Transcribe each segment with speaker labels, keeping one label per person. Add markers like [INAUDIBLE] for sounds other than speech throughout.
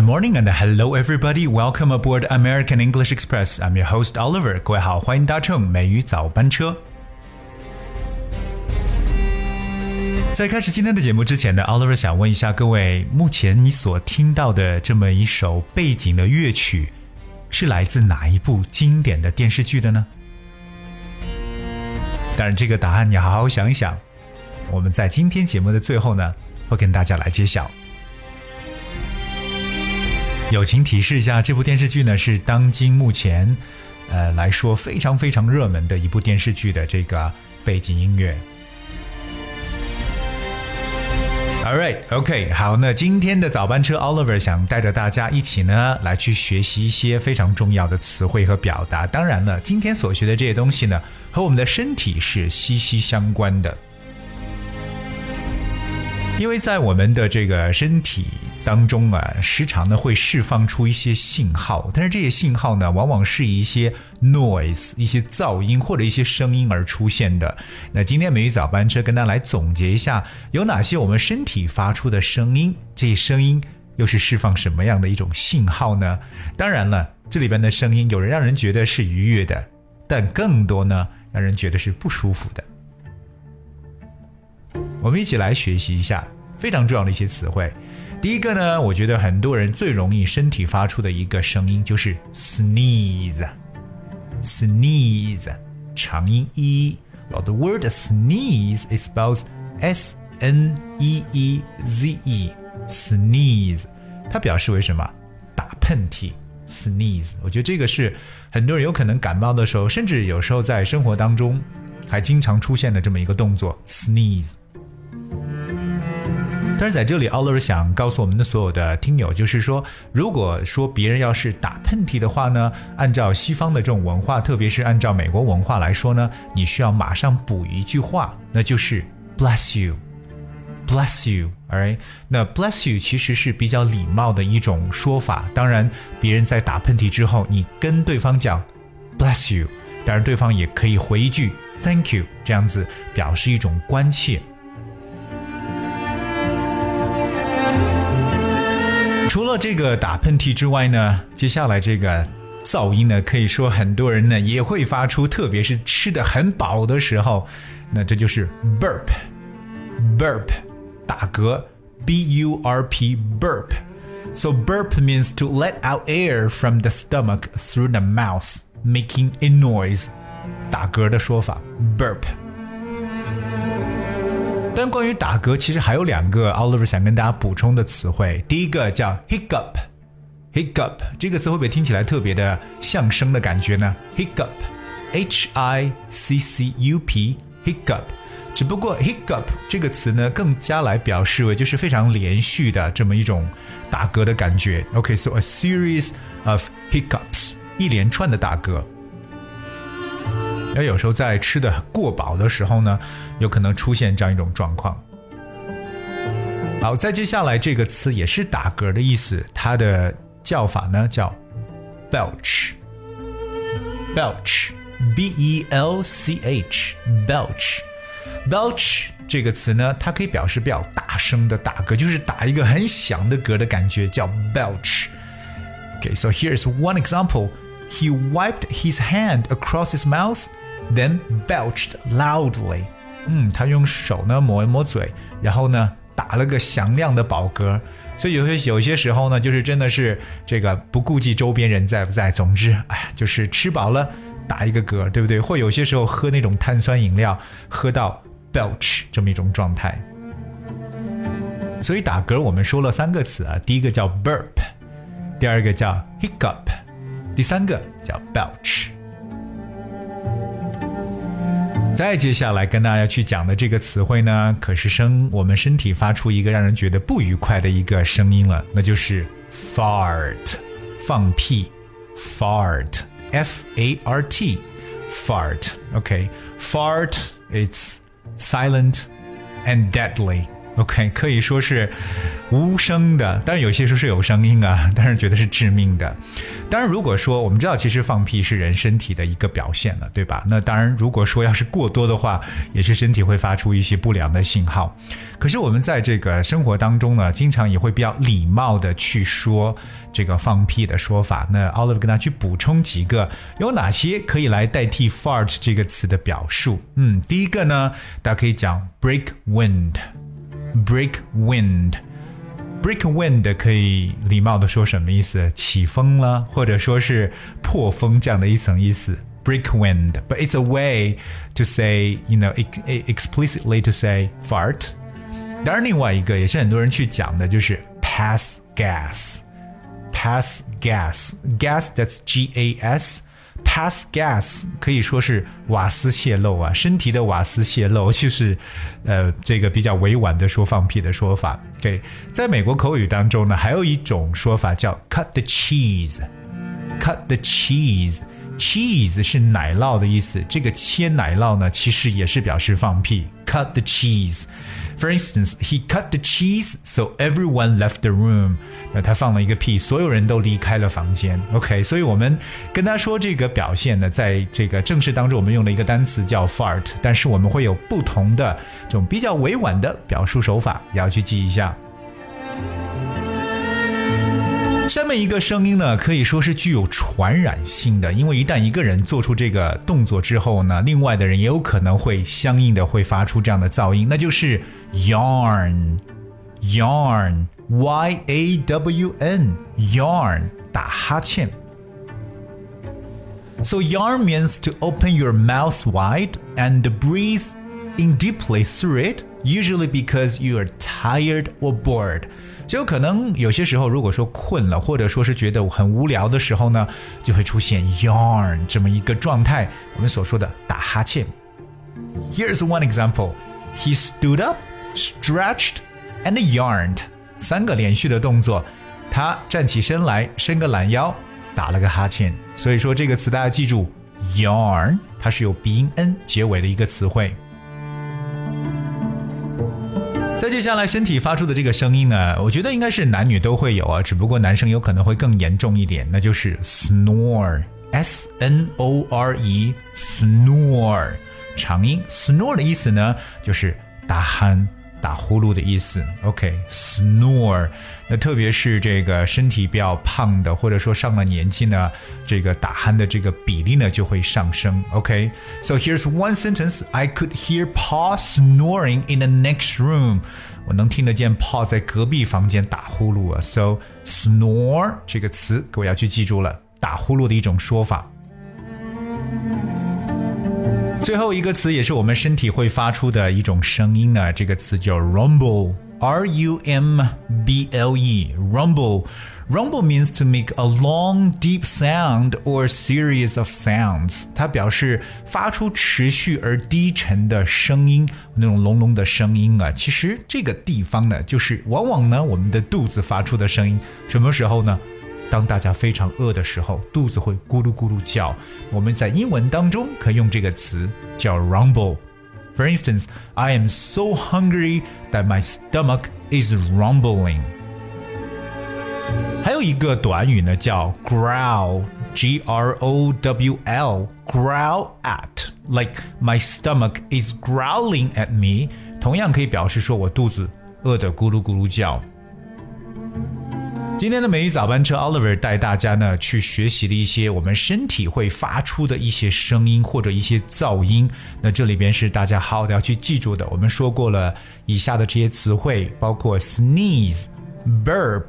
Speaker 1: Good morning and hello everybody. Welcome aboard American English Express. I'm your host Oliver. 各位好，欢迎搭乘美语早班车。在开始今天的节目之前呢，Oliver 想问一下各位，目前你所听到的这么一首背景的乐曲，是来自哪一部经典的电视剧的呢？当然，这个答案你好好想一想。我们在今天节目的最后呢，会跟大家来揭晓。[LAUGHS] 友情提示一下，这部电视剧呢是当今目前，呃来说非常非常热门的一部电视剧的这个背景音乐。All right, OK，好，那今天的早班车 Oliver 想带着大家一起呢来去学习一些非常重要的词汇和表达。当然了，今天所学的这些东西呢，和我们的身体是息息相关的，因为在我们的这个身体。当中啊，时常呢会释放出一些信号，但是这些信号呢，往往是一些 noise、一些噪音或者一些声音而出现的。那今天美语早班车跟大家来总结一下，有哪些我们身体发出的声音，这些声音又是释放什么样的一种信号呢？当然了，这里边的声音有人让人觉得是愉悦的，但更多呢让人觉得是不舒服的。我们一起来学习一下非常重要的一些词汇。第一个呢，我觉得很多人最容易身体发出的一个声音就是 sneeze，sneeze，长音 e。Well, the word sneeze is spelled s n e e z e，sneeze，它表示为什么？打喷嚏，sneeze。我觉得这个是很多人有可能感冒的时候，甚至有时候在生活当中还经常出现的这么一个动作，sneeze。但是在这里，Oliver 想告诉我们的所有的听友，就是说，如果说别人要是打喷嚏的话呢，按照西方的这种文化，特别是按照美国文化来说呢，你需要马上补一句话，那就是 Bless you，Bless you，alright？那 Bless you 其实是比较礼貌的一种说法。当然，别人在打喷嚏之后，你跟对方讲 Bless you，当然对方也可以回一句 Thank you，这样子表示一种关切。除了这个打喷嚏之外呢，接下来这个噪音呢，可以说很多人呢也会发出，特别是吃的很饱的时候，那这就是 burp，burp，打嗝，b u r p burp。So burp means to let out air from the stomach through the mouth, making a noise。打嗝的说法，burp。 但关于打嗝，其实还有两个 Oliver 想跟大家补充的词汇。第一个叫 hiccup，hiccup 这个词会不会听起来特别的相声的感觉呢？hiccup，h i c c u p，hiccup。只不过 hiccup 这个词呢，更加来表示为就是非常连续的这么一种打嗝的感觉。OK，so a series of hiccups，一连串的打嗝。而有时候在吃的过饱的时候呢，有可能出现这样一种状况。好，再接下来这个词也是打嗝的意思，它的叫法呢叫 belch，belch，b e l c h，belch，belch 这个词呢，它可以表示比较大声的打嗝，就是打一个很响的嗝的感觉，叫 belch。Okay，so here's one example. He wiped his hand across his mouth. Then belched loudly。嗯，他用手呢抹一抹嘴，然后呢打了个响亮的饱嗝。所以有些有些时候呢，就是真的是这个不顾及周边人在不在。总之，哎，就是吃饱了打一个嗝，对不对？或有些时候喝那种碳酸饮料，喝到 belch 这么一种状态。所以打嗝我们说了三个词啊，第一个叫 burp，第二个叫 hiccup，第三个叫 belch。再接下来跟大家去讲的这个词汇呢，可是声我们身体发出一个让人觉得不愉快的一个声音了，那就是 fart，放屁，fart，f a r t，fart，OK，fart，it's silent and deadly。OK，可以说是无声的，当然有些时候是有声音啊，但是觉得是致命的。当然，如果说我们知道，其实放屁是人身体的一个表现了，对吧？那当然，如果说要是过多的话，也是身体会发出一些不良的信号。可是我们在这个生活当中呢，经常也会比较礼貌的去说这个放屁的说法。那 Oliver 跟大家去补充几个，有哪些可以来代替 fart 这个词的表述？嗯，第一个呢，大家可以讲 break wind。break wind。break wind 可以礼貌的说什么意思？起风了，或者说是破风这样的一层意思。break wind, but it's a way to say, you know, explicitly to say fart. 当然，另外一个也是很多人去讲的，就是 pass gas。pass gas, gas that's G A S。 Pass gas 可以说是瓦斯泄漏啊，身体的瓦斯泄漏 [LAUGHS] 就是，呃，这个比较委婉的说放屁的说法。OK，在美国口语当中呢，还有一种说法叫 cut the cheese，cut the cheese。Cheese 是奶酪的意思，这个切奶酪呢，其实也是表示放屁。Cut the cheese. For instance, he cut the cheese, so everyone left the room. 那他放了一个屁，所有人都离开了房间。OK，所以我们跟他说这个表现呢，在这个正式当中，我们用了一个单词叫 fart，但是我们会有不同的这种比较委婉的表述手法，也要去记一下。下面一个声音呢，可以说是具有传染性的，因为一旦一个人做出这个动作之后呢，另外的人也有可能会相应的会发出这样的噪音，那就是 yarn，yarn，y a w n，yarn，打哈欠。So yarn means to open your mouth wide and breathe in deeply through it, Usually because you are tired or bored. 就可能有些时候，如果说困了，或者说是觉得很无聊的时候呢，就会出现 yarn 这么一个状态，我们所说的打哈欠。Here's one example: He stood up, stretched, and yarned. 三个连续的动作，他站起身来，伸个懒腰，打了个哈欠。所以说这个词大家记住，yarn 它是有鼻音 n 结尾的一个词汇。再接下来，身体发出的这个声音呢，我觉得应该是男女都会有啊，只不过男生有可能会更严重一点，那就是 snore，s n o r e，snore，长音，snore 的意思呢，就是打鼾。打呼噜的意思，OK，snore。那特别是这个身体比较胖的，或者说上了年纪呢，这个打鼾的这个比例呢就会上升。OK，so here's one sentence: I could hear Paul snoring in the next room。我能听得见 Paul 在隔壁房间打呼噜啊。So snore 这个词各位要去记住了，打呼噜的一种说法。最后一个词也是我们身体会发出的一种声音呢，这个词叫 rumble，r u m b l e，rumble。Rumble means to make a long, deep sound or series of sounds。它表示发出持续而低沉的声音，那种隆隆的声音啊。其实这个地方呢，就是往往呢我们的肚子发出的声音。什么时候呢？当大家非常饿的时候，肚子会咕噜咕噜叫。我们在英文当中可以用这个词叫 rumble。For instance, I am so hungry that my stomach is rumbling。还有一个短语呢，叫 growl，G R O W L，growl at，like my stomach is growling at me。同样可以表示说我肚子饿得咕噜咕噜叫。 今天的美语早班车，Oliver 带大家呢去学习了一些我们身体会发出的一些声音或者一些噪音。那这里边是大家好好的要去记住的。我们说过了以下的这些词汇，包括 sneeze、burp，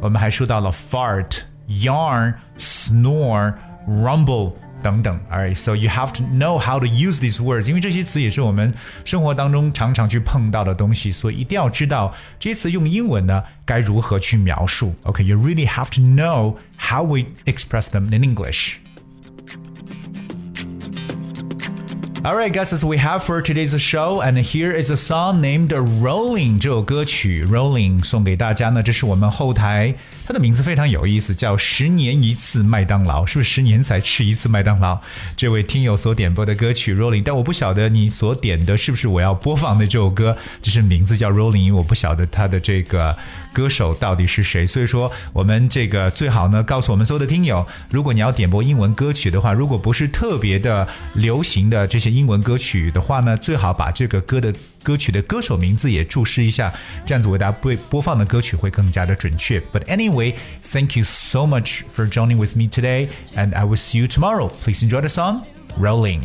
Speaker 1: 我们还说到了 fart、yarn、snore、rumble。等等，Alright, so you have to know how to use these words，因为这些词也是我们生活当中常常去碰到的东西，所以一定要知道这些词用英文呢该如何去描述。OK，you really have to know how we express them in English。 All right, guys, as we have for today's show. And here is a song named Rolling. 这首歌曲 Rolling 送给大家呢，这是我们后台，它的名字非常有意思，叫十年一次麦当劳，是不是十年才吃一次麦当劳？这位听友所点播的歌曲 Rolling，但我不晓得你所点的是不是我要播放的这首歌，只是名字叫 Rolling，因为我不晓得它的这个歌手到底是谁。所以说，我们这个最好呢，告诉我们所有的听友，如果你要点播英文歌曲的话，如果不是特别的流行的这些。英文歌曲的话呢，最好把这个歌的歌曲的歌手名字也注释一下，这样子为大家播播放的歌曲会更加的准确。But anyway, thank you so much for joining with me today, and I will see you tomorrow. Please enjoy the song, Rolling.